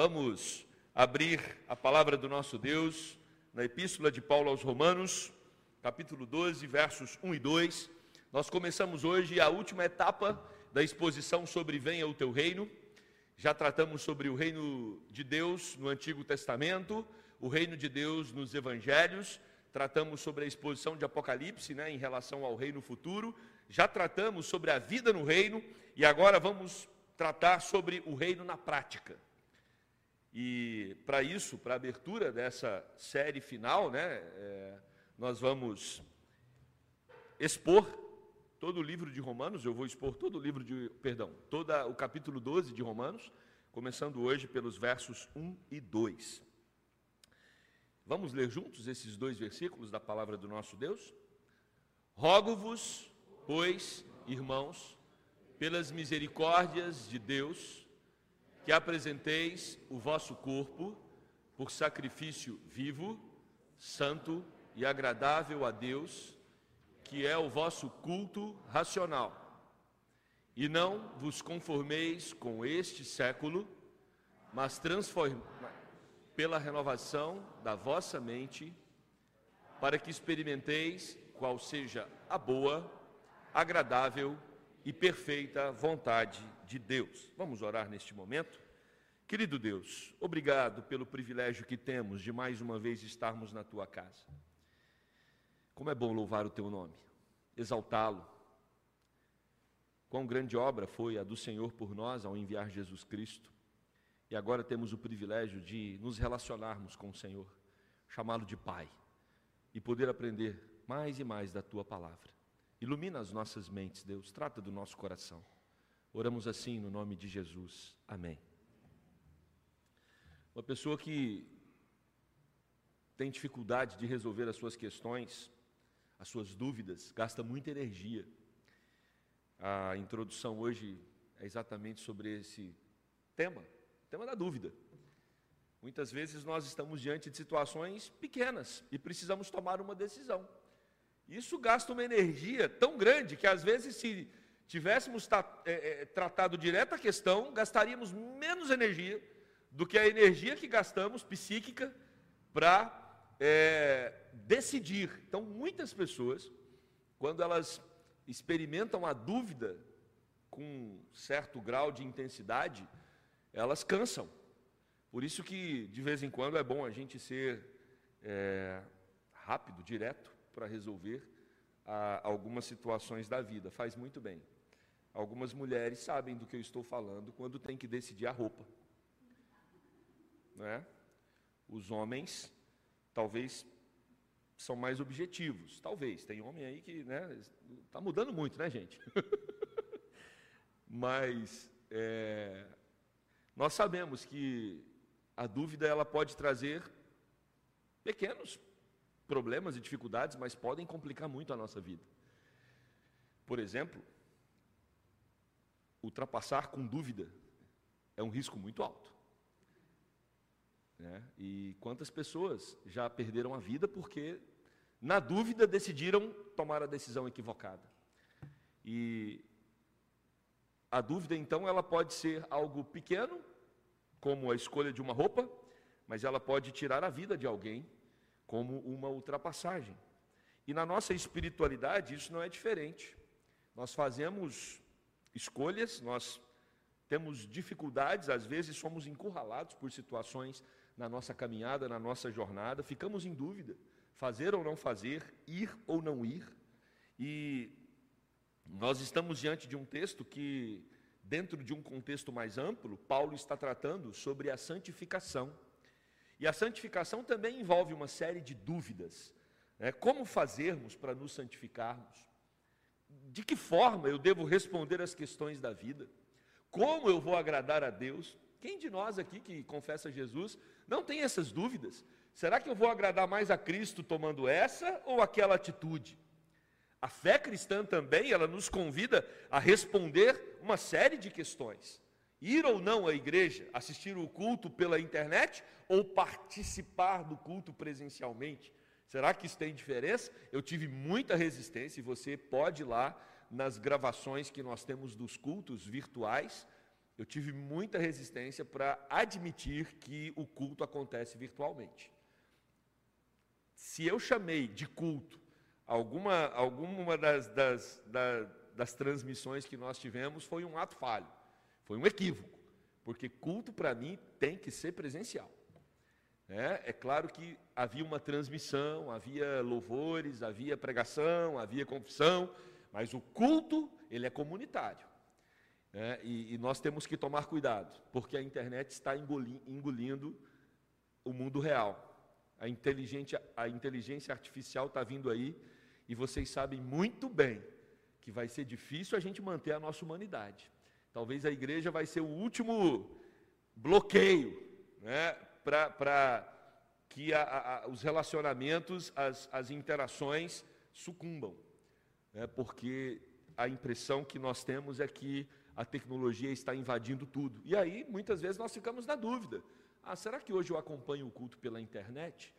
Vamos abrir a palavra do nosso Deus na Epístola de Paulo aos Romanos, capítulo 12, versos 1 e 2. Nós começamos hoje a última etapa da exposição sobre Venha o Teu Reino. Já tratamos sobre o reino de Deus no Antigo Testamento, o reino de Deus nos Evangelhos, tratamos sobre a exposição de Apocalipse né, em relação ao reino futuro, já tratamos sobre a vida no reino e agora vamos tratar sobre o reino na prática. E para isso, para a abertura dessa série final, né, é, nós vamos expor todo o livro de Romanos, eu vou expor todo o livro de, perdão, todo o capítulo 12 de Romanos, começando hoje pelos versos 1 e 2. Vamos ler juntos esses dois versículos da palavra do nosso Deus? Rogo-vos, pois, irmãos, pelas misericórdias de Deus, que apresenteis o vosso corpo por sacrifício vivo, santo e agradável a Deus, que é o vosso culto racional. E não vos conformeis com este século, mas transforme pela renovação da vossa mente, para que experimenteis qual seja a boa, agradável e perfeita vontade de Deus. Vamos orar neste momento? Querido Deus, obrigado pelo privilégio que temos de mais uma vez estarmos na tua casa. Como é bom louvar o teu nome, exaltá-lo. Quão grande obra foi a do Senhor por nós ao enviar Jesus Cristo. E agora temos o privilégio de nos relacionarmos com o Senhor, chamá-lo de Pai e poder aprender mais e mais da tua palavra. Ilumina as nossas mentes, Deus, trata do nosso coração. Oramos assim no nome de Jesus. Amém. Uma pessoa que tem dificuldade de resolver as suas questões, as suas dúvidas, gasta muita energia. A introdução hoje é exatamente sobre esse tema, tema da dúvida. Muitas vezes nós estamos diante de situações pequenas e precisamos tomar uma decisão. Isso gasta uma energia tão grande que, às vezes, se tivéssemos é, é, tratado direto a questão, gastaríamos menos energia do que a energia que gastamos psíquica para é, decidir. Então, muitas pessoas, quando elas experimentam a dúvida com certo grau de intensidade, elas cansam. Por isso que, de vez em quando, é bom a gente ser é, rápido, direto, para resolver algumas situações da vida. Faz muito bem. Algumas mulheres sabem do que eu estou falando quando tem que decidir a roupa. Né? Os homens, talvez, são mais objetivos. Talvez. Tem homem aí que está né, tá mudando muito, né, gente? Mas é, nós sabemos que a dúvida ela pode trazer pequenos problemas e dificuldades, mas podem complicar muito a nossa vida. Por exemplo, ultrapassar com dúvida é um risco muito alto. Né? E quantas pessoas já perderam a vida porque, na dúvida, decidiram tomar a decisão equivocada. E a dúvida, então, ela pode ser algo pequeno, como a escolha de uma roupa, mas ela pode tirar a vida de alguém como uma ultrapassagem. E na nossa espiritualidade isso não é diferente. Nós fazemos escolhas, nós temos dificuldades, às vezes somos encurralados por situações na nossa caminhada, na nossa jornada, ficamos em dúvida, fazer ou não fazer, ir ou não ir. E nós estamos diante de um texto que, dentro de um contexto mais amplo, Paulo está tratando sobre a santificação. E a santificação também envolve uma série de dúvidas. Né? Como fazermos para nos santificarmos? De que forma eu devo responder às questões da vida? Como eu vou agradar a Deus? Quem de nós aqui que confessa Jesus não tem essas dúvidas? Será que eu vou agradar mais a Cristo tomando essa ou aquela atitude? A fé cristã também, ela nos convida a responder uma série de questões ir ou não à igreja, assistir o culto pela internet ou participar do culto presencialmente? Será que isso tem diferença? Eu tive muita resistência e você pode ir lá nas gravações que nós temos dos cultos virtuais eu tive muita resistência para admitir que o culto acontece virtualmente. Se eu chamei de culto alguma, alguma das, das, das, das transmissões que nós tivemos, foi um ato falho, foi um equívoco, porque culto para mim tem que ser presencial. É, é, claro que havia uma transmissão, havia louvores, havia pregação, havia confissão, mas o culto ele é comunitário. É, e, e, nós temos que tomar cuidado, porque a internet está engolindo, engolindo o mundo real. A a inteligência artificial está vindo aí, e vocês sabem muito bem que vai ser difícil a gente manter a nossa humanidade. Talvez a igreja vai ser o último bloqueio né, para que a, a, os relacionamentos, as, as interações sucumbam. Né, porque a impressão que nós temos é que a tecnologia está invadindo tudo. E aí, muitas vezes, nós ficamos na dúvida: ah, será que hoje eu acompanho o culto pela internet?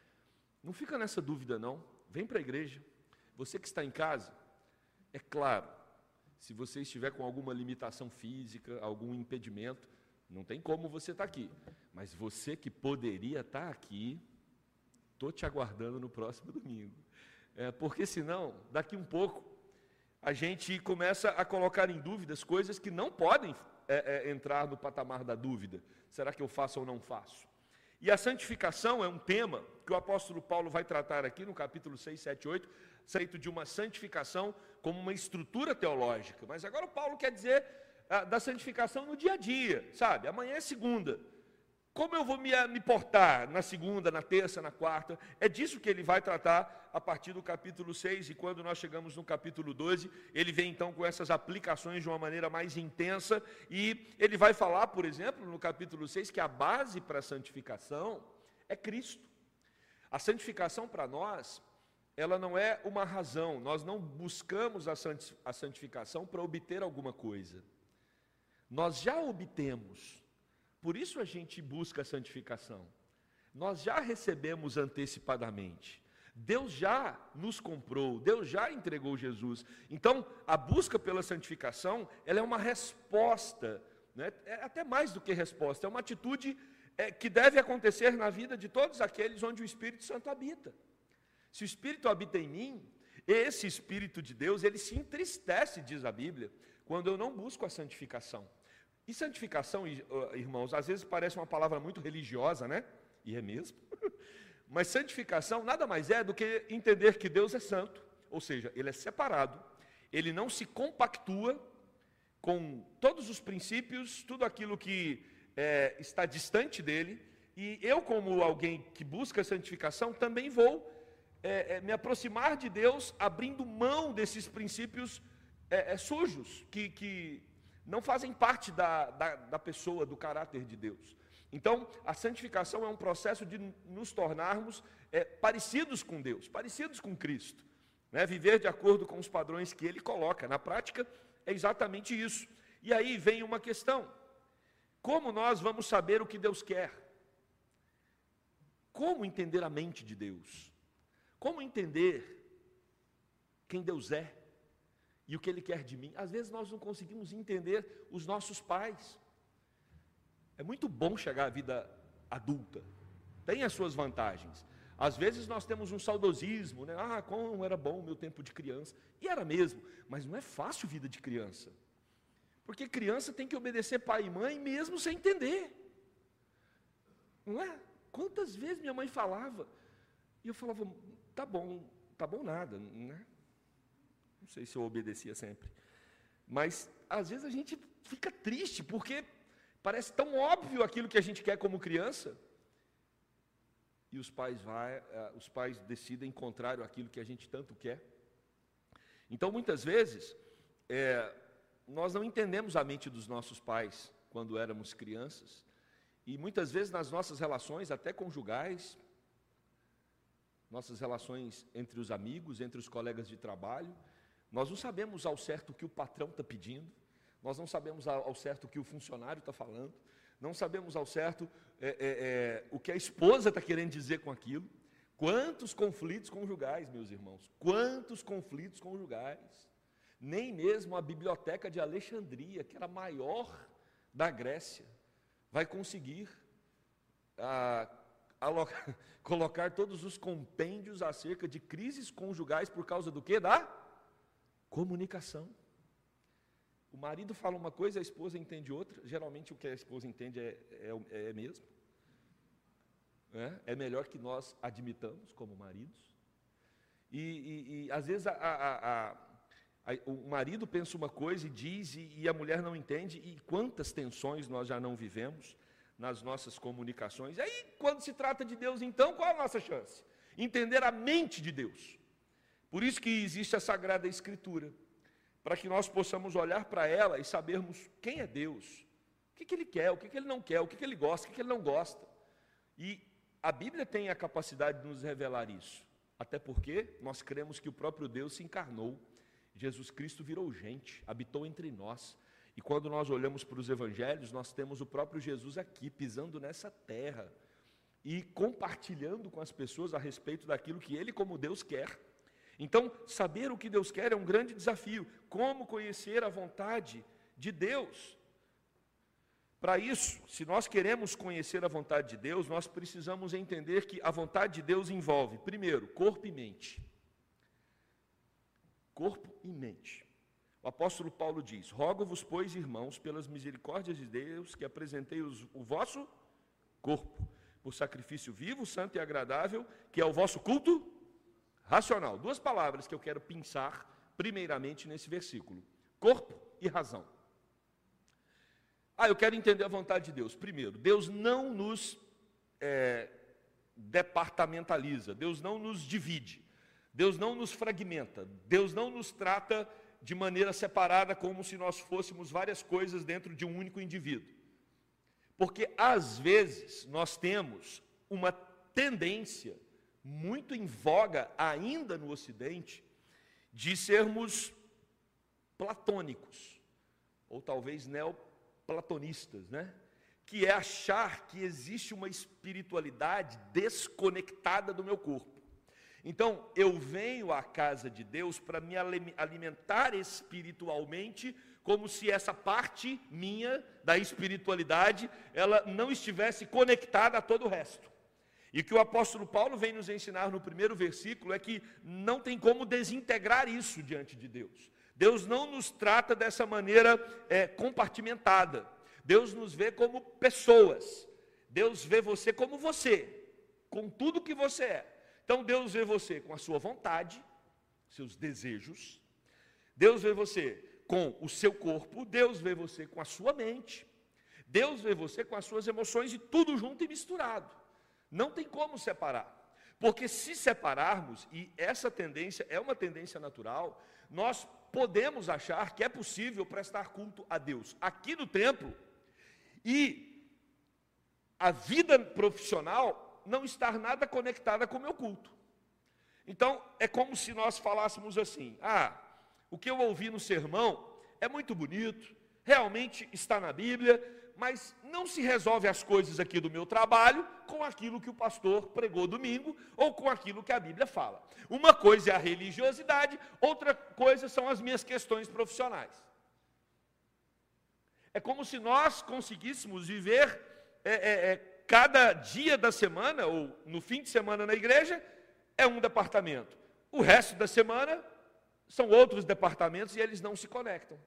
Não fica nessa dúvida, não. Vem para a igreja. Você que está em casa, é claro, se você estiver com alguma limitação física, algum impedimento, não tem como você estar tá aqui. Mas você que poderia estar tá aqui, estou te aguardando no próximo domingo. É, porque senão, daqui um pouco, a gente começa a colocar em dúvidas coisas que não podem é, é, entrar no patamar da dúvida. Será que eu faço ou não faço? E a santificação é um tema que o apóstolo Paulo vai tratar aqui no capítulo 6, 7, 8, feito de uma santificação como uma estrutura teológica. Mas agora o Paulo quer dizer ah, da santificação no dia a dia, sabe? Amanhã é segunda. Como eu vou me, me portar na segunda, na terça, na quarta? É disso que ele vai tratar a partir do capítulo 6, e quando nós chegamos no capítulo 12, ele vem então com essas aplicações de uma maneira mais intensa, e ele vai falar, por exemplo, no capítulo 6, que a base para a santificação é Cristo. A santificação para nós, ela não é uma razão, nós não buscamos a santificação para obter alguma coisa. Nós já obtemos por isso a gente busca a santificação. Nós já recebemos antecipadamente. Deus já nos comprou, Deus já entregou Jesus. Então, a busca pela santificação, ela é uma resposta, né? é até mais do que resposta, é uma atitude é, que deve acontecer na vida de todos aqueles onde o Espírito Santo habita. Se o Espírito habita em mim, esse Espírito de Deus, ele se entristece, diz a Bíblia, quando eu não busco a santificação. E santificação, irmãos, às vezes parece uma palavra muito religiosa, né? E é mesmo. Mas santificação nada mais é do que entender que Deus é santo, ou seja, ele é separado, ele não se compactua com todos os princípios, tudo aquilo que é, está distante dele, e eu, como alguém que busca santificação, também vou é, é, me aproximar de Deus abrindo mão desses princípios é, é, sujos que, que não fazem parte da, da, da pessoa, do caráter de Deus. Então, a santificação é um processo de nos tornarmos é, parecidos com Deus, parecidos com Cristo. Né? Viver de acordo com os padrões que Ele coloca. Na prática, é exatamente isso. E aí vem uma questão: como nós vamos saber o que Deus quer? Como entender a mente de Deus? Como entender quem Deus é? E o que Ele quer de mim. Às vezes nós não conseguimos entender os nossos pais. É muito bom chegar à vida adulta, tem as suas vantagens. Às vezes nós temos um saudosismo, né? Ah, como era bom o meu tempo de criança. E era mesmo, mas não é fácil vida de criança. Porque criança tem que obedecer pai e mãe mesmo sem entender. Não é? Quantas vezes minha mãe falava, e eu falava, tá bom, tá bom nada, né? Sei se eu obedecia sempre. Mas às vezes a gente fica triste porque parece tão óbvio aquilo que a gente quer como criança. E os pais vai, eh, os pais decidem contrário àquilo que a gente tanto quer. Então muitas vezes é, nós não entendemos a mente dos nossos pais quando éramos crianças. E muitas vezes nas nossas relações, até conjugais, nossas relações entre os amigos, entre os colegas de trabalho, nós não sabemos ao certo o que o patrão está pedindo, nós não sabemos ao certo o que o funcionário está falando, não sabemos ao certo é, é, é, o que a esposa está querendo dizer com aquilo. Quantos conflitos conjugais, meus irmãos, quantos conflitos conjugais. Nem mesmo a biblioteca de Alexandria, que era maior da Grécia vai conseguir alocar, colocar todos os compêndios acerca de crises conjugais por causa do que? Da comunicação. O marido fala uma coisa, a esposa entende outra. Geralmente o que a esposa entende é, é, é mesmo. É, é melhor que nós admitamos como maridos. E, e, e às vezes a, a, a, o marido pensa uma coisa e diz, e, e a mulher não entende, e quantas tensões nós já não vivemos nas nossas comunicações. Aí, quando se trata de Deus, então, qual a nossa chance? Entender a mente de Deus. Por isso que existe a Sagrada Escritura, para que nós possamos olhar para ela e sabermos quem é Deus, o que, que Ele quer, o que, que Ele não quer, o que, que Ele gosta, o que, que Ele não gosta. E a Bíblia tem a capacidade de nos revelar isso, até porque nós cremos que o próprio Deus se encarnou. Jesus Cristo virou gente, habitou entre nós. E quando nós olhamos para os evangelhos, nós temos o próprio Jesus aqui, pisando nessa terra e compartilhando com as pessoas a respeito daquilo que ele, como Deus, quer. Então, saber o que Deus quer é um grande desafio. Como conhecer a vontade de Deus? Para isso, se nós queremos conhecer a vontade de Deus, nós precisamos entender que a vontade de Deus envolve, primeiro, corpo e mente. Corpo e mente. O apóstolo Paulo diz: Rogo-vos, pois, irmãos, pelas misericórdias de Deus, que apresentei os, o vosso corpo por sacrifício vivo, santo e agradável, que é o vosso culto racional. Duas palavras que eu quero pensar, primeiramente, nesse versículo: corpo e razão. Ah, eu quero entender a vontade de Deus. Primeiro, Deus não nos é, departamentaliza, Deus não nos divide, Deus não nos fragmenta, Deus não nos trata de maneira separada, como se nós fôssemos várias coisas dentro de um único indivíduo. Porque às vezes nós temos uma tendência muito em voga ainda no Ocidente de sermos platônicos, ou talvez neoplatonistas, né? Que é achar que existe uma espiritualidade desconectada do meu corpo. Então, eu venho à casa de Deus para me alimentar espiritualmente, como se essa parte minha da espiritualidade, ela não estivesse conectada a todo o resto. E o que o apóstolo Paulo vem nos ensinar no primeiro versículo é que não tem como desintegrar isso diante de Deus. Deus não nos trata dessa maneira é, compartimentada. Deus nos vê como pessoas. Deus vê você como você, com tudo que você é. Então Deus vê você com a sua vontade, seus desejos. Deus vê você com o seu corpo, Deus vê você com a sua mente. Deus vê você com as suas emoções e tudo junto e misturado. Não tem como separar. Porque se separarmos, e essa tendência é uma tendência natural, nós podemos achar que é possível prestar culto a Deus aqui no templo e a vida profissional não estar nada conectada com o meu culto. Então, é como se nós falássemos assim: ah, o que eu ouvi no sermão é muito bonito, realmente está na Bíblia, mas não se resolve as coisas aqui do meu trabalho com aquilo que o pastor pregou domingo ou com aquilo que a Bíblia fala. Uma coisa é a religiosidade, outra coisa são as minhas questões profissionais. É como se nós conseguíssemos viver é, é, é, cada dia da semana, ou no fim de semana na igreja, é um departamento. O resto da semana são outros departamentos e eles não se conectam.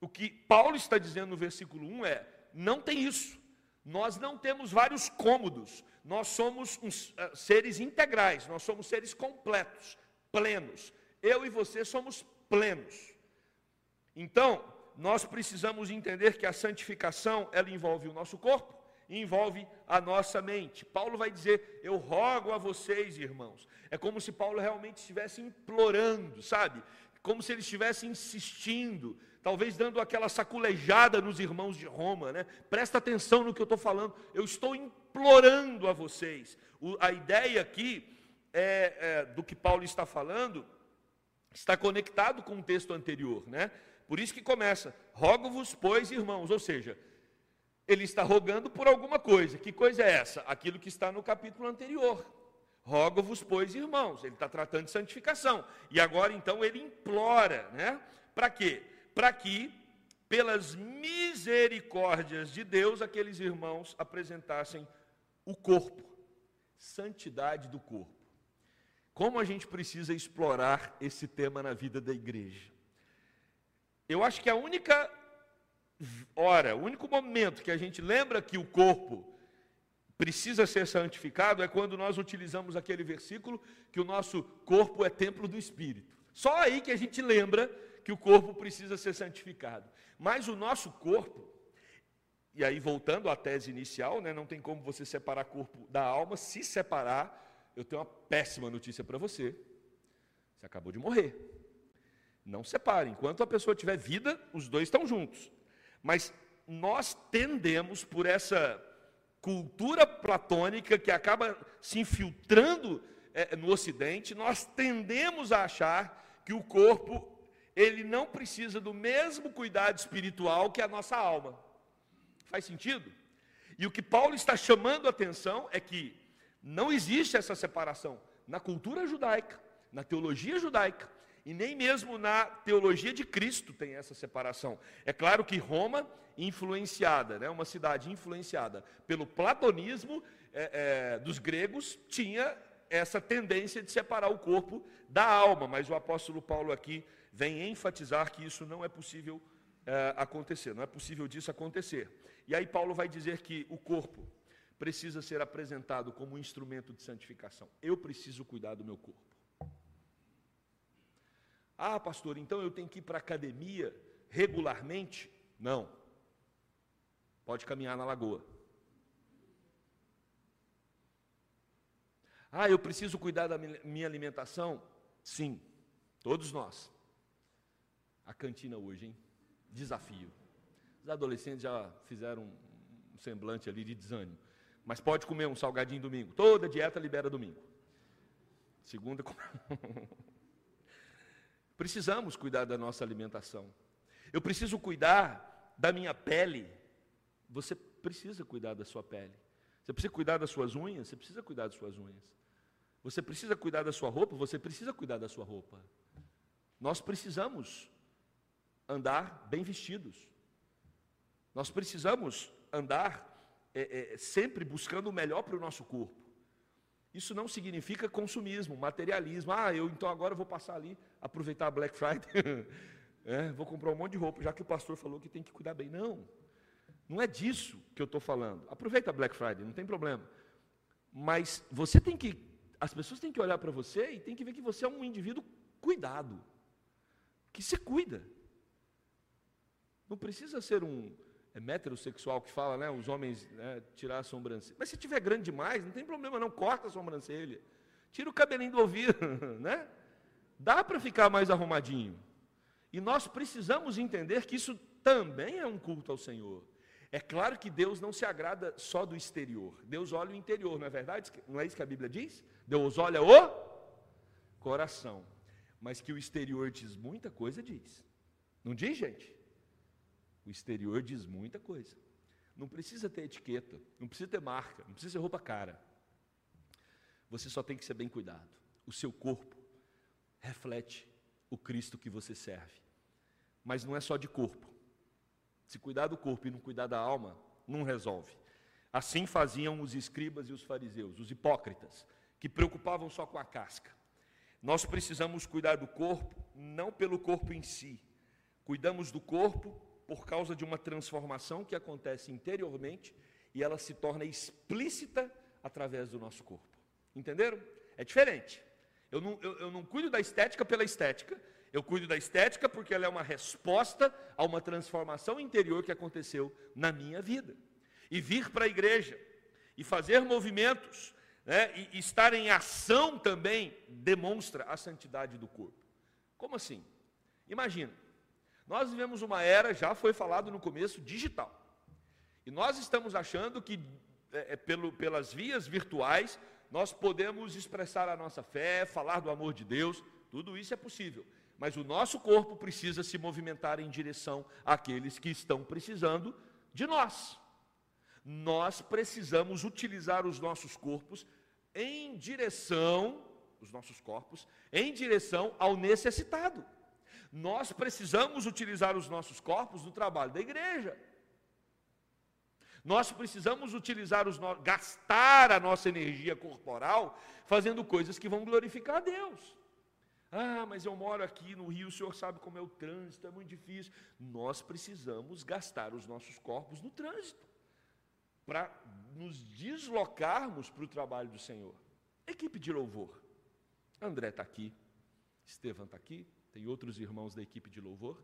O que Paulo está dizendo no versículo 1 é: não tem isso. Nós não temos vários cômodos. Nós somos uns, uh, seres integrais, nós somos seres completos, plenos. Eu e você somos plenos. Então, nós precisamos entender que a santificação, ela envolve o nosso corpo, envolve a nossa mente. Paulo vai dizer: Eu rogo a vocês, irmãos. É como se Paulo realmente estivesse implorando, sabe? Como se ele estivesse insistindo, talvez dando aquela saculejada nos irmãos de Roma, né? Presta atenção no que eu estou falando. Eu estou implorando a vocês. O, a ideia aqui é, é, do que Paulo está falando está conectado com o texto anterior, né? Por isso que começa: rogo-vos, pois, irmãos, ou seja, ele está rogando por alguma coisa. Que coisa é essa? Aquilo que está no capítulo anterior. Rogo-vos, pois, irmãos. Ele está tratando de santificação. E agora, então, ele implora, né? Para quê? Para que pelas misericórdias de Deus, aqueles irmãos apresentassem o corpo, santidade do corpo. Como a gente precisa explorar esse tema na vida da igreja? Eu acho que a única hora, o único momento que a gente lembra que o corpo precisa ser santificado é quando nós utilizamos aquele versículo que o nosso corpo é templo do Espírito. Só aí que a gente lembra que o corpo precisa ser santificado. Mas o nosso corpo, e aí voltando à tese inicial, né, não tem como você separar corpo da alma. Se separar, eu tenho uma péssima notícia para você. Você acabou de morrer. Não separe. Enquanto a pessoa tiver vida, os dois estão juntos. Mas nós tendemos por essa cultura platônica que acaba se infiltrando é, no Ocidente, nós tendemos a achar que o corpo ele não precisa do mesmo cuidado espiritual que a nossa alma. Faz sentido? E o que Paulo está chamando a atenção é que não existe essa separação na cultura judaica, na teologia judaica, e nem mesmo na teologia de Cristo tem essa separação. É claro que Roma, influenciada, né, uma cidade influenciada pelo platonismo é, é, dos gregos, tinha essa tendência de separar o corpo da alma, mas o apóstolo Paulo aqui vem enfatizar que isso não é possível é, acontecer, não é possível disso acontecer. E aí Paulo vai dizer que o corpo precisa ser apresentado como um instrumento de santificação. Eu preciso cuidar do meu corpo. Ah, pastor, então eu tenho que ir para a academia regularmente? Não. Pode caminhar na lagoa. Ah, eu preciso cuidar da minha alimentação? Sim, todos nós a cantina hoje, hein? Desafio. Os adolescentes já fizeram um semblante ali de desânimo. Mas pode comer um salgadinho domingo. Toda dieta libera domingo. Segunda. Precisamos cuidar da nossa alimentação. Eu preciso cuidar da minha pele. Você precisa cuidar da sua pele. Você precisa cuidar das suas unhas, você precisa cuidar das suas unhas. Você precisa cuidar da sua roupa, você precisa cuidar da sua roupa. Nós precisamos andar bem vestidos. Nós precisamos andar é, é, sempre buscando o melhor para o nosso corpo. Isso não significa consumismo, materialismo. Ah, eu então agora vou passar ali, aproveitar a Black Friday, é, vou comprar um monte de roupa, já que o pastor falou que tem que cuidar bem. Não, não é disso que eu estou falando. Aproveita a Black Friday, não tem problema. Mas você tem que, as pessoas têm que olhar para você e tem que ver que você é um indivíduo cuidado, que se cuida. Não precisa ser um é metrosexual que fala, né? Os homens né, tirar a sobrancelha. Mas se tiver grande demais, não tem problema não, corta a sobrancelha. Tira o cabelinho do ouvido, né? Dá para ficar mais arrumadinho. E nós precisamos entender que isso também é um culto ao Senhor. É claro que Deus não se agrada só do exterior. Deus olha o interior, não é verdade? Não é isso que a Bíblia diz? Deus olha o coração. Mas que o exterior diz muita coisa, diz. Não diz, gente? O exterior diz muita coisa. Não precisa ter etiqueta, não precisa ter marca, não precisa ter roupa cara. Você só tem que ser bem cuidado. O seu corpo reflete o Cristo que você serve. Mas não é só de corpo. Se cuidar do corpo e não cuidar da alma, não resolve. Assim faziam os escribas e os fariseus, os hipócritas, que preocupavam só com a casca. Nós precisamos cuidar do corpo, não pelo corpo em si. Cuidamos do corpo por causa de uma transformação que acontece interiormente e ela se torna explícita através do nosso corpo. Entenderam? É diferente. Eu não, eu, eu não cuido da estética pela estética, eu cuido da estética porque ela é uma resposta a uma transformação interior que aconteceu na minha vida. E vir para a igreja e fazer movimentos né, e, estar em ação também demonstra a santidade do corpo. Como assim? Imagina, nós vivemos uma era, já foi falado no começo, digital. E nós estamos achando que, é, é, pelo, pelas vias virtuais, nós podemos expressar a nossa fé, falar do amor de Deus, tudo isso é possível. Mas o nosso corpo precisa se movimentar em direção àqueles que estão precisando de nós. Nós precisamos utilizar os nossos corpos em direção, os nossos corpos, em direção ao necessitado. Nós precisamos utilizar os nossos corpos no trabalho da igreja. Nós precisamos utilizar os no... gastar a nossa energia corporal fazendo coisas que vão glorificar a Deus. Ah, mas eu moro aqui no Rio, o senhor sabe como é o trânsito, é muito difícil. Nós precisamos gastar os nossos corpos no trânsito para nos deslocarmos para o trabalho do Senhor. Equipe de louvor. André está aqui, Estevam está aqui, tem outros irmãos da equipe de louvor.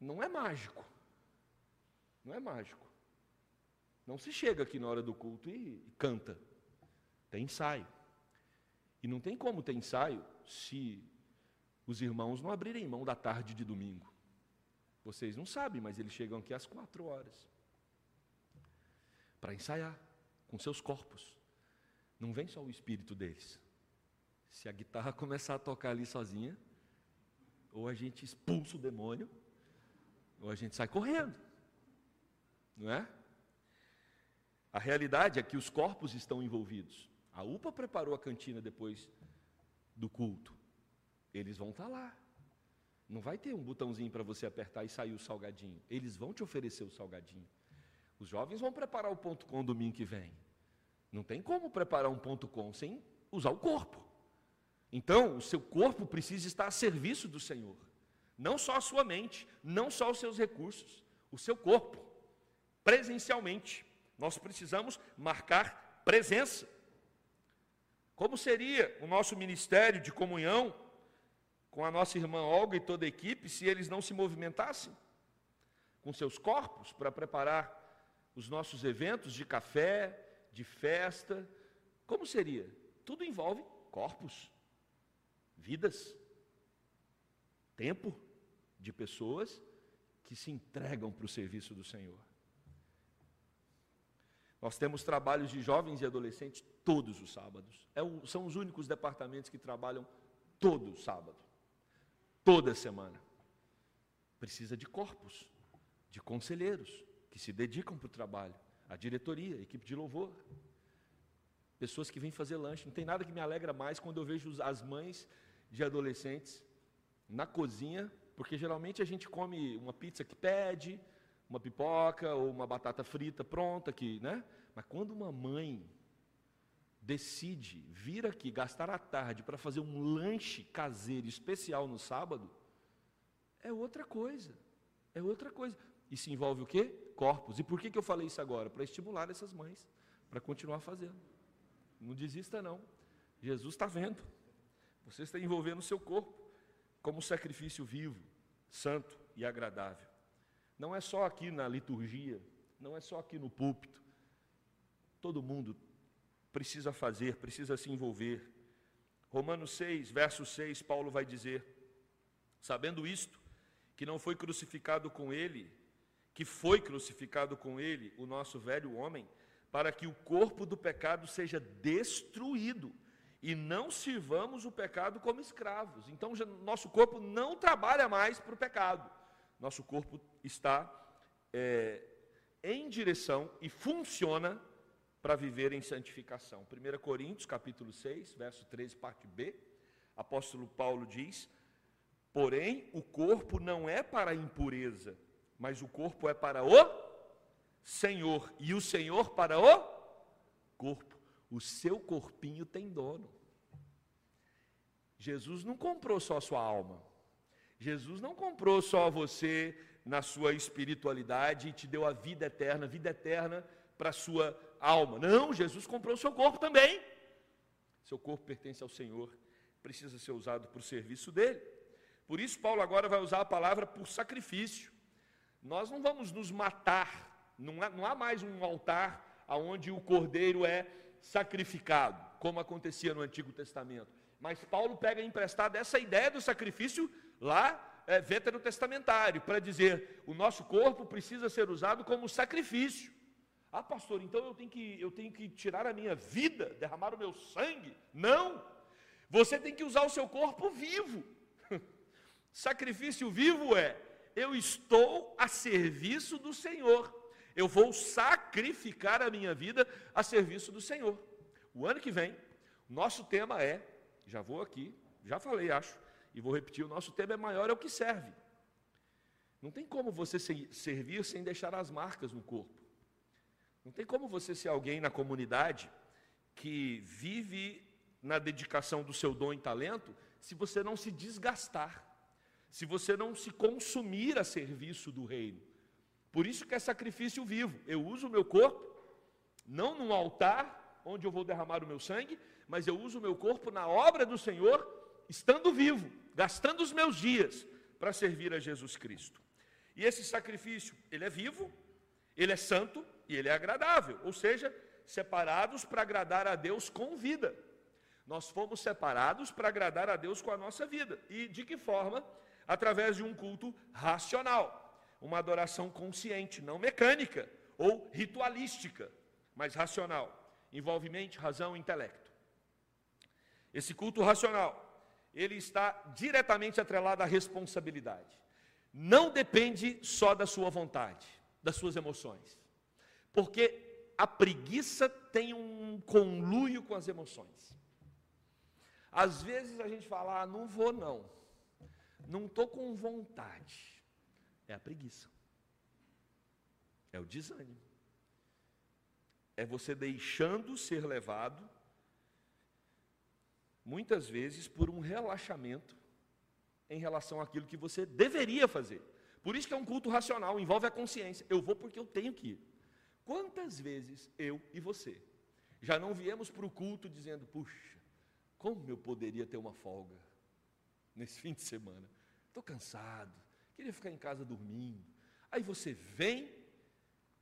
Não é mágico. Não é mágico. Não se chega aqui na hora do culto e, e canta. Tem ensaio. E não tem como ter ensaio se os irmãos não abrirem mão da tarde de domingo. Vocês não sabem, mas eles chegam aqui às quatro horas para ensaiar com seus corpos. Não vem só o espírito deles. Se a guitarra começar a tocar ali sozinha, ou a gente expulsa o demônio, ou a gente sai correndo. Não é? A realidade é que os corpos estão envolvidos. A UPA preparou a cantina depois do culto. Eles vão estar lá. Não vai ter um botãozinho para você apertar e sair o salgadinho. Eles vão te oferecer o salgadinho. Os jovens vão preparar o ponto com domingo que vem. Não tem como preparar um ponto com sem usar o corpo. Então, o seu corpo precisa estar a serviço do Senhor. Não só a sua mente, não só os seus recursos, o seu corpo. Presencialmente. Nós precisamos marcar presença. Como seria o nosso ministério de comunhão com a nossa irmã Olga e toda a equipe se eles não se movimentassem com seus corpos para preparar os nossos eventos de café, de festa? Como seria? Tudo envolve corpos, vidas, tempo de pessoas que se entregam para o serviço do Senhor. Nós temos trabalhos de jovens e adolescentes todos os sábados. É são os únicos departamentos que trabalham todo sábado, toda semana. Precisa de corpos, de conselheiros que se dedicam para o trabalho, a diretoria, a equipe de louvor. Pessoas que vêm fazer lanche. Não tem nada que me alegra mais quando eu vejo as mães de adolescentes na cozinha, porque geralmente a gente come uma pizza que pede, uma pipoca ou uma batata frita pronta que, né? Mas quando uma mãe decide vir aqui gastar a tarde para fazer um lanche caseiro especial no sábado, é outra coisa. É outra coisa. E se envolve o quê? Corpos. E por que, que eu falei isso agora? Para estimular essas mães, para continuar fazendo. Não desista, não. Jesus está vendo. Você está envolvendo o seu corpo como sacrifício vivo, santo e agradável. Não é só aqui na liturgia, não é só aqui no púlpito. Todo mundo precisa fazer, precisa se envolver. Romanos 6, verso 6, Paulo vai dizer: Sabendo isto, que não foi crucificado com ele, que foi crucificado com ele o nosso velho homem, para que o corpo do pecado seja destruído e não sirvamos o pecado como escravos. Então, nosso corpo não trabalha mais para o pecado, nosso corpo está é, em direção e funciona para viver em santificação. 1 Coríntios, capítulo 6, verso 13, parte B, apóstolo Paulo diz: Porém, o corpo não é para a impureza, mas o corpo é para o Senhor, e o Senhor para o corpo. O seu corpinho tem dono. Jesus não comprou só a sua alma. Jesus não comprou só você na sua espiritualidade e te deu a vida eterna, vida eterna para a sua alma. Não, Jesus comprou o seu corpo também. Seu corpo pertence ao Senhor, precisa ser usado para o serviço dele. Por isso, Paulo agora vai usar a palavra por sacrifício. Nós não vamos nos matar, não há, não há mais um altar onde o cordeiro é sacrificado, como acontecia no Antigo Testamento. Mas Paulo pega emprestada essa ideia do sacrifício lá é, veterotestamentário, para dizer o nosso corpo precisa ser usado como sacrifício. Ah, pastor, então eu tenho que, eu tenho que tirar a minha vida, derramar o meu sangue? Não! Você tem que usar o seu corpo vivo. Sacrifício vivo é: eu estou a serviço do Senhor. Eu vou sacrificar a minha vida a serviço do Senhor. O ano que vem, nosso tema é, já vou aqui, já falei, acho, E vou repetir: o nosso tema é maior é o que serve. Não tem como você servir sem deixar as marcas no corpo. Não tem como você ser alguém na comunidade que vive na dedicação do seu dom e talento se você não se desgastar, se você não se consumir a serviço do reino. Por isso que é sacrifício vivo. Eu uso o meu corpo, não num altar onde eu vou derramar o meu sangue, mas eu uso o meu corpo na obra do Senhor, estando vivo, gastando os meus dias para servir a Jesus Cristo. E esse sacrifício, ele é vivo, ele é santo e ele é agradável, ou seja, separados para agradar a Deus com vida. Nós fomos separados para agradar a Deus com a nossa vida. E de que forma? Através de um culto racional, uma adoração consciente, não mecânica ou ritualística, mas racional. Envolve mente, razão e intelecto. Esse culto racional, ele está diretamente atrelado à responsabilidade. Não depende só da sua vontade, das suas emoções. Porque a preguiça tem um conluio com as emoções. Às vezes a gente fala, ah, não vou não, não estou com vontade. É a preguiça, é o desânimo, é você deixando ser levado, muitas vezes por um relaxamento em relação àquilo que você deveria fazer. Por isso que é um culto racional, envolve a consciência. Eu vou porque eu tenho que ir. Quantas vezes eu e você já não viemos para o culto dizendo, puxa, como eu poderia ter uma folga nesse fim de semana? Estou cansado, queria ficar em casa dormindo. Aí você vem,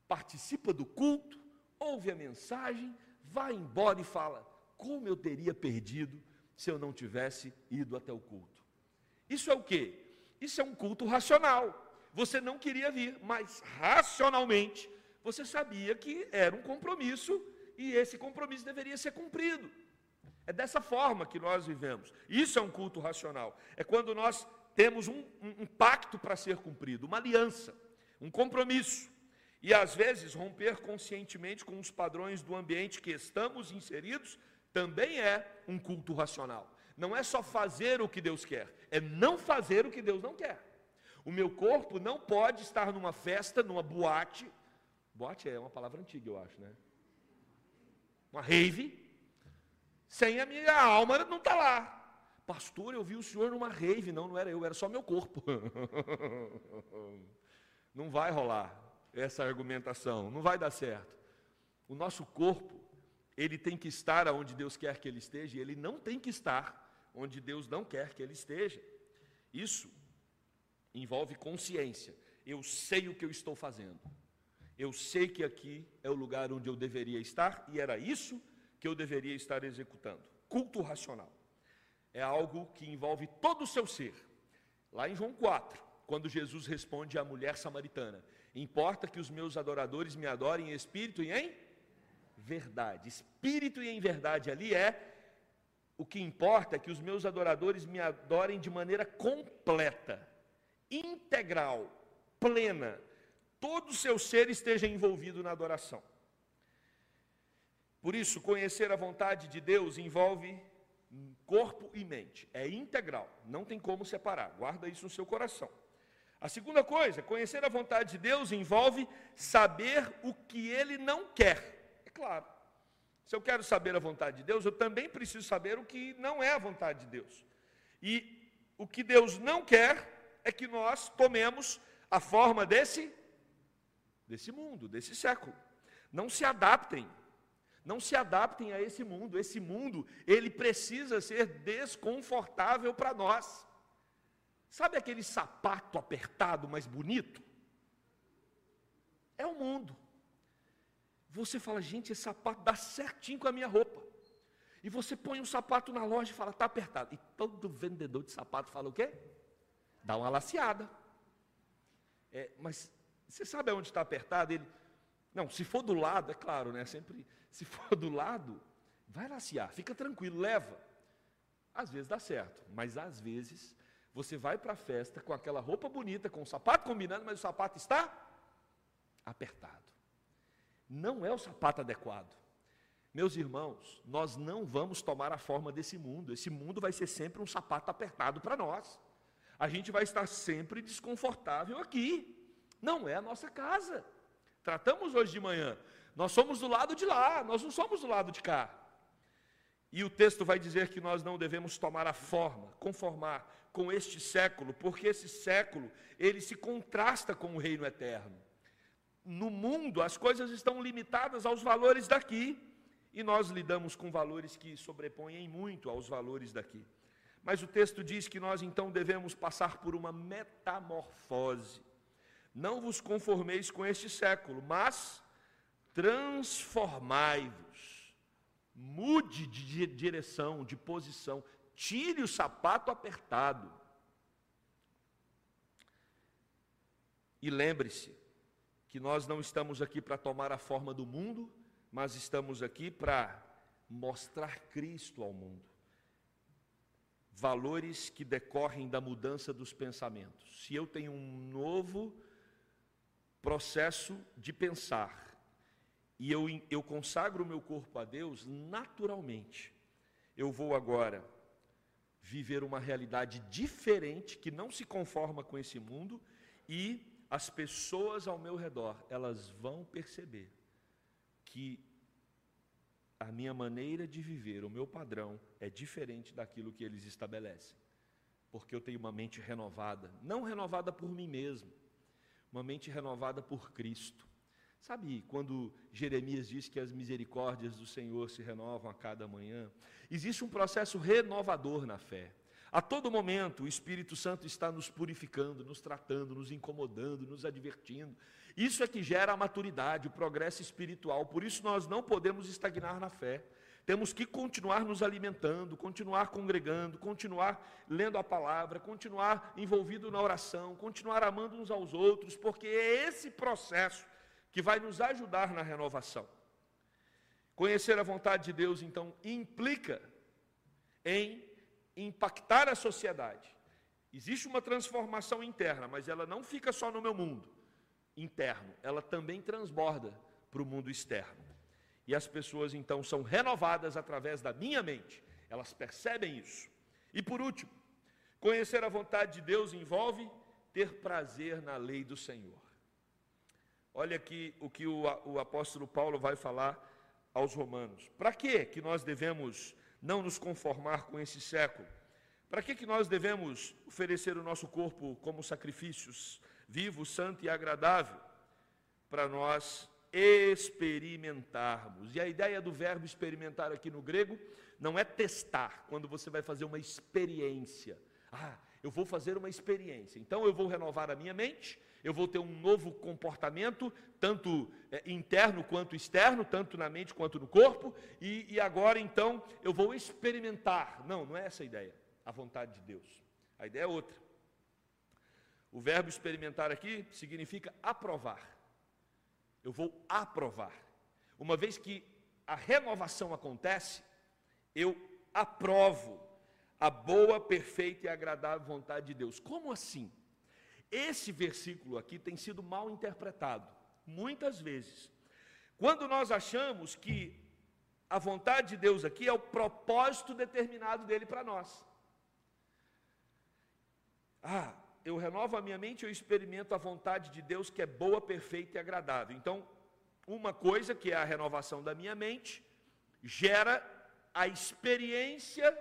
participa do culto, ouve a mensagem, vai embora e fala: como eu teria perdido se eu não tivesse ido até o culto? Isso é o que? Isso é um culto racional. Você não queria vir, mas racionalmente você sabia que era um compromisso e esse compromisso deveria ser cumprido. É dessa forma que nós vivemos. Isso é um culto racional. É quando nós temos um, um, pacto para ser cumprido, uma aliança, um compromisso. E às vezes romper conscientemente com os padrões do ambiente que estamos inseridos também é um culto racional. Não é só fazer o que Deus quer, é não fazer o que Deus não quer. O meu corpo não pode estar numa festa, numa boate, Boate é uma palavra antiga, eu acho, né? Uma rave, sem a minha alma não está lá. Pastor, eu vi o senhor numa rave. Não, não era eu, era só meu corpo. Não vai rolar essa argumentação, não vai dar certo. O nosso corpo, ele tem que estar onde Deus quer que ele esteja, e ele não tem que estar onde Deus não quer que ele esteja. Isso envolve consciência. Eu sei o que eu estou fazendo. Eu sei que aqui é o lugar onde eu deveria estar e era isso que eu deveria estar executando. Culto racional. É algo que envolve todo o seu ser. Lá em João 4, quando Jesus responde à mulher samaritana: Importa que os meus adoradores me adorem em espírito e em verdade. Espírito e em verdade ali é o que importa é que os meus adoradores me adorem de maneira completa, integral, plena, todo o seu ser esteja envolvido na adoração. Por isso, conhecer a vontade de Deus envolve corpo e mente, é integral, não tem como separar, guarda isso no seu coração. A segunda coisa, conhecer a vontade de Deus envolve saber o que ele não quer. É claro, se eu quero saber a vontade de Deus, eu também preciso saber o que não é a vontade de Deus. E o que Deus não quer é que nós tomemos a forma desse desse mundo, desse século. Não se adaptem. Não se adaptem a esse mundo. Esse mundo, ele precisa ser desconfortável para nós. Sabe aquele sapato apertado, mais bonito? É o mundo. Você fala, gente, esse sapato dá certinho com a minha roupa. E você põe um sapato na loja e fala, está apertado. E todo vendedor de sapato fala o quê? Dá uma laceada. É, mas você sabe aonde está apertado? Ele, não, se for do lado, é claro, né? Sempre, se for do lado, vai laciar, fica tranquilo, leva. Às vezes dá certo, mas às vezes você vai para a festa com aquela roupa bonita, com o sapato combinando, mas o sapato está apertado. Não é o sapato adequado. Meus irmãos, nós não vamos tomar a forma desse mundo. Esse mundo vai ser sempre um sapato apertado para nós. A gente vai estar sempre desconfortável aqui. Não é a nossa casa. Tratamos hoje de manhã. Nós somos do lado de lá, nós não somos do lado de cá. E o texto vai dizer que nós não devemos tomar a forma, conformar com este século, porque esse século, ele se contrasta com o reino eterno. No mundo, as coisas estão limitadas aos valores daqui, e nós lidamos com valores que sobrepõem muito aos valores daqui. Mas o texto diz que nós então devemos passar por uma metamorfose. Não vos conformeis com este século, mas transformai-vos Mude de direção, de posição. Tire o sapato apertado. E lembre-se que nós não estamos aqui para tomar a forma do mundo, mas estamos aqui para mostrar Cristo ao mundo. Valores que decorrem da mudança dos pensamentos. Se eu tenho um novo processo de pensar, e eu, eu consagro o meu corpo a Deus, naturalmente, eu vou agora viver uma realidade diferente, que não se conforma com esse mundo, e as pessoas ao meu redor, elas vão perceber que a minha maneira de viver, o meu padrão, é diferente daquilo que eles estabelecem. Porque eu tenho uma mente renovada, não renovada por mim mesmo, uma mente renovada por Cristo. Sabe quando Jeremias diz que as misericórdias do Senhor se renovam a cada manhã? Existe um processo renovador na fé. A todo momento o Espírito Santo está nos purificando, nos tratando, nos incomodando, nos advertindo. Isso é que gera a maturidade, o progresso espiritual. Por isso nós não podemos estagnar na fé. Temos que continuar nos alimentando, continuar congregando, continuar lendo a palavra, continuar envolvido na oração, continuar amando uns aos outros, porque é esse processo que vai nos ajudar na renovação. Conhecer a vontade de Deus, então, implica em impactar a sociedade. Existe uma transformação interna, mas ela não fica só no meu mundo interno, ela também transborda para o mundo externo. E as pessoas então são renovadas através da minha mente, elas percebem isso. E por último, conhecer a vontade de Deus envolve ter prazer na lei do Senhor. Olha aqui o que o, o apóstolo Paulo vai falar aos romanos. Para que que nós devemos não nos conformar com esse século? Para que que nós devemos oferecer o nosso corpo como sacrifícios vivo, santo e agradável? Para nós experimentarmos. E a ideia do verbo experimentar aqui no grego não é testar, quando você vai fazer uma experiência. Ah, eu vou fazer uma experiência. Então eu vou renovar a minha mente, eu vou ter um novo comportamento, tanto é, interno quanto externo, tanto na mente quanto no corpo, e, e agora então eu vou experimentar. Não, não é essa a ideia, a vontade de Deus. A ideia é outra. O verbo experimentar aqui significa aprovar. Eu vou aprovar. Uma vez que a renovação acontece, eu aprovo a boa, perfeita e agradável vontade de Deus. Como assim? Esse versículo aqui tem sido mal interpretado, muitas vezes. Quando nós achamos que a vontade de Deus aqui é o propósito determinado dele para nós. Ah, eu renovo a minha mente, eu experimento a vontade de Deus que é boa, perfeita e agradável. Então, uma coisa que é a renovação da minha mente gera a experiência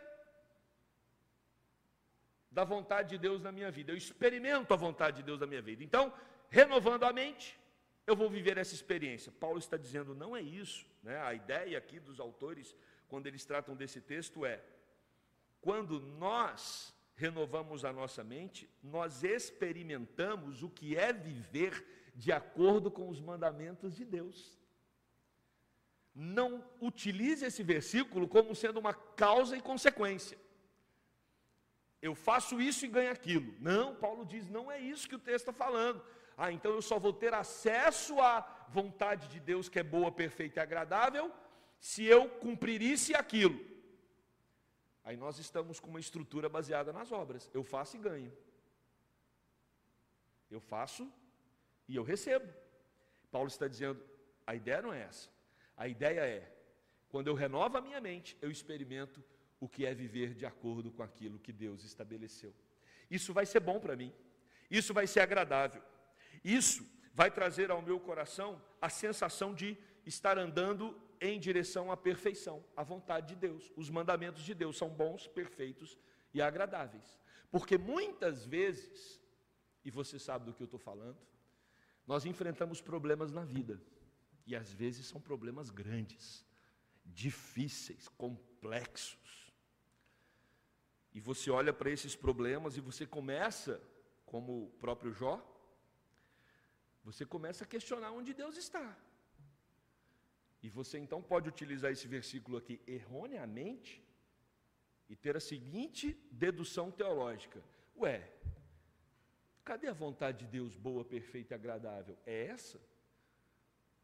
da vontade de Deus na minha vida. Eu experimento a vontade de Deus na minha vida. Então, renovando a mente, eu vou viver essa experiência. Paulo está dizendo, não é isso. Né? A ideia aqui dos autores, quando eles tratam desse texto, é: quando nós renovamos a nossa mente, nós experimentamos o que é viver de acordo com os mandamentos de Deus. Não utilize esse versículo como sendo uma causa e consequência eu faço isso e ganho aquilo. Não, Paulo diz, não é isso que o texto está falando. Ah, então eu só vou ter acesso à vontade de Deus que é boa, perfeita e agradável, se eu cumprir isso e aquilo. Aí nós estamos com uma estrutura baseada nas obras. Eu faço e ganho. Eu faço e eu recebo. Paulo está dizendo, a ideia não é essa. A ideia é, Quando eu renovo a minha mente, eu experimento o que é viver de acordo com aquilo que Deus estabeleceu. Isso vai ser bom para mim, isso vai ser agradável, isso vai trazer ao meu coração a sensação de estar andando em direção à perfeição, à vontade de Deus. Os mandamentos de Deus são bons, perfeitos e agradáveis. Porque muitas vezes, e você sabe do que eu estou falando, nós enfrentamos problemas na vida, e às vezes são problemas grandes, difíceis, complexos. E você olha para esses problemas e você começa, como o próprio Jó, você começa a questionar onde Deus está. E você então pode utilizar esse versículo aqui erroneamente e ter a seguinte dedução teológica: Ué, cadê a vontade de Deus boa, perfeita e agradável? É essa?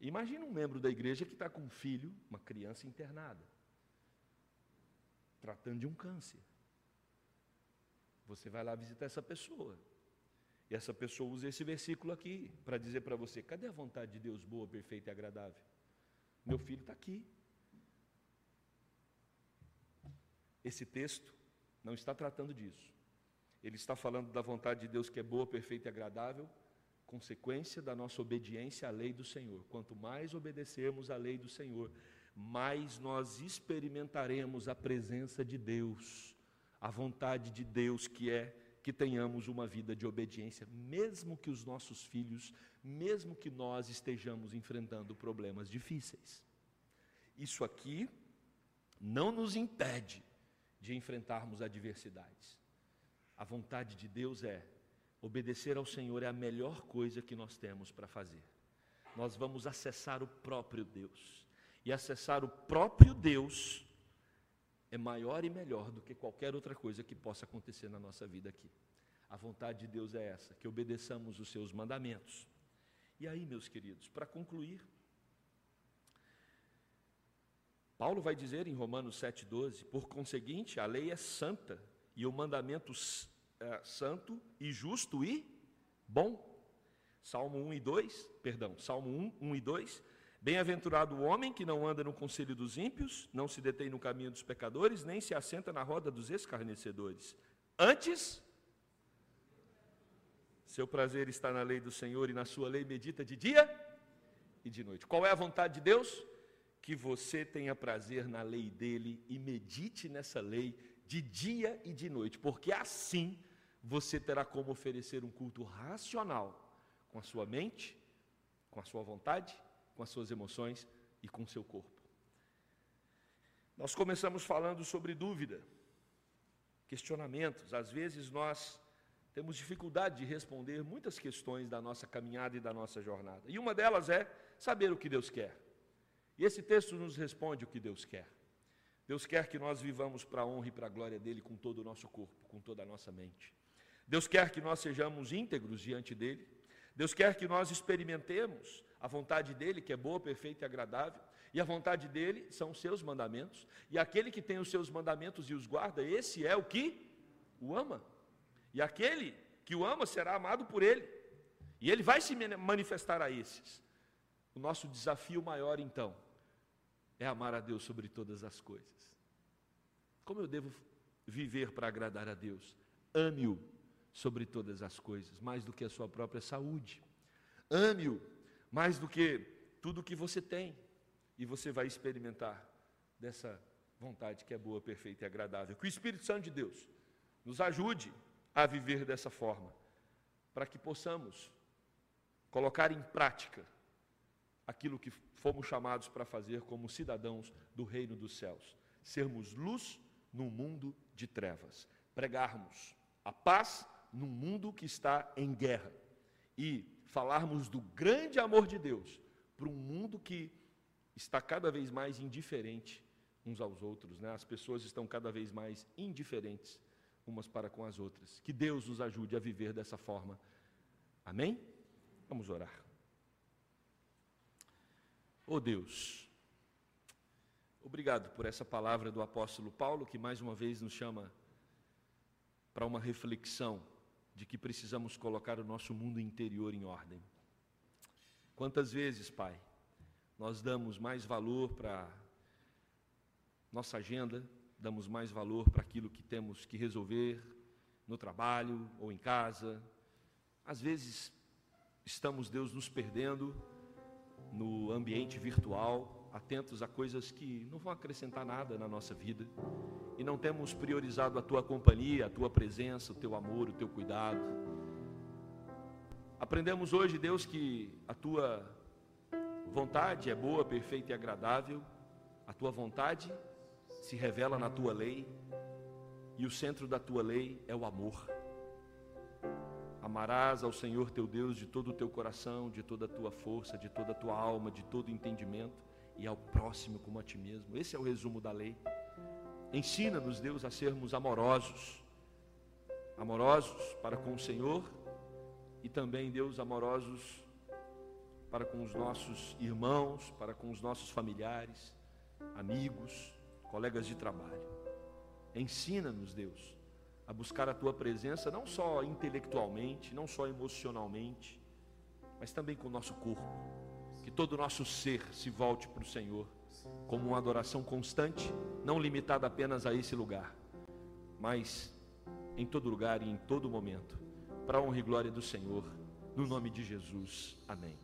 Imagina um membro da igreja que está com um filho, uma criança internada, tratando de um câncer. Você vai lá visitar essa pessoa. E essa pessoa usa esse versículo aqui para dizer para você: cadê a vontade de Deus boa, perfeita e agradável? Meu filho está aqui. Esse texto não está tratando disso. Ele está falando da vontade de Deus que é boa, perfeita e agradável, consequência da nossa obediência à lei do Senhor. Quanto mais obedecermos à lei do Senhor, mais nós experimentaremos a presença de Deus, a vontade de Deus que é que tenhamos uma vida de obediência, mesmo que os nossos filhos, mesmo que nós estejamos enfrentando problemas difíceis. Isso aqui não nos impede de enfrentarmos adversidades. A vontade de Deus é obedecer ao Senhor é a melhor coisa que nós temos para fazer. Nós vamos acessar o próprio Deus. E acessar o próprio Deus é maior e melhor do que qualquer outra coisa que possa acontecer na nossa vida aqui. A vontade de Deus é essa, que obedeçamos os seus mandamentos. E aí, meus queridos, para concluir, Paulo vai dizer em Romanos 7,12: por conseguinte, a lei é santa e o mandamento é, santo e justo e bom. Salmo 1 e 2, perdão, Salmo 1, 1 e 2. Bem-aventurado o homem que não anda no conselho dos ímpios, não se detém no caminho dos pecadores, nem se assenta na roda dos escarnecedores. Antes, seu prazer está na lei do Senhor e na sua lei medita de dia e de noite. Qual é a vontade de Deus? Que você tenha prazer na lei dele e medite nessa lei de dia e de noite, porque assim você terá como oferecer um culto racional com a sua mente, com a sua vontade com as suas emoções e com o seu corpo. Nós começamos falando sobre dúvida, questionamentos. Às vezes nós temos dificuldade de responder muitas questões da nossa caminhada e da nossa jornada. E uma delas é saber o que Deus quer. E esse texto nos responde o que Deus quer. Deus quer que nós vivamos para a honra e para a glória dele com todo o nosso corpo, com toda a nossa mente. Deus quer que nós sejamos íntegros diante dele. Deus quer que nós experimentemos a vontade dele, que é boa, perfeita e agradável, e a vontade dele são os seus mandamentos, e aquele que tem os seus mandamentos e os guarda, esse é o que o ama. E aquele que o ama será amado por ele, e ele vai se manifestar a esses. O nosso desafio maior, então, é amar a Deus sobre todas as coisas. Como eu devo viver para agradar a Deus? Ame-o sobre todas as coisas, mais do que a sua própria saúde. Ame-o mais do que tudo que você tem, e você vai experimentar dessa vontade que é boa, perfeita e agradável. Que o Espírito Santo de Deus nos ajude a viver dessa forma, para que possamos colocar em prática aquilo que fomos chamados para fazer como cidadãos do reino dos céus, sermos luz no mundo de trevas, pregarmos a paz num mundo que está em guerra e falarmos do grande amor de Deus para um mundo que está cada vez mais indiferente uns aos outros, né? As pessoas estão cada vez mais indiferentes umas para com as outras. Que Deus nos ajude a viver dessa forma. Amém? Vamos orar. Oh Deus, obrigado por essa palavra do apóstolo Paulo que mais uma vez nos chama para uma reflexão de que precisamos colocar o nosso mundo interior em ordem. Quantas vezes, Pai, nós damos mais valor para nossa agenda, damos mais valor para aquilo que temos que resolver no trabalho ou em casa. Às vezes estamos, Deus, nos perdendo no ambiente virtual, atentos a coisas que não vão acrescentar nada na nossa vida, e não temos priorizado a tua companhia, a tua presença, o teu amor, o teu cuidado. Aprendemos hoje, Deus, que a tua vontade é boa, perfeita e agradável, a tua vontade se revela na tua lei, e o centro da tua lei é o amor. Amarás ao Senhor teu Deus de todo o teu coração, de toda a tua força, de toda a tua alma, de todo o entendimento, e ao próximo como a ti mesmo. Esse é o resumo da lei. Ensina-nos, Deus, a sermos amorosos, amorosos para com o Senhor e também, Deus, amorosos para com os nossos irmãos, para com os nossos familiares, amigos, colegas de trabalho. Ensina-nos, Deus, a buscar a tua presença não só intelectualmente, não só emocionalmente, mas também com o nosso corpo. Todo o nosso ser se volte para o Senhor como uma adoração constante, não limitada apenas a esse lugar, mas em todo lugar e em todo momento, para a honra e glória do Senhor, no nome de Jesus. Amém.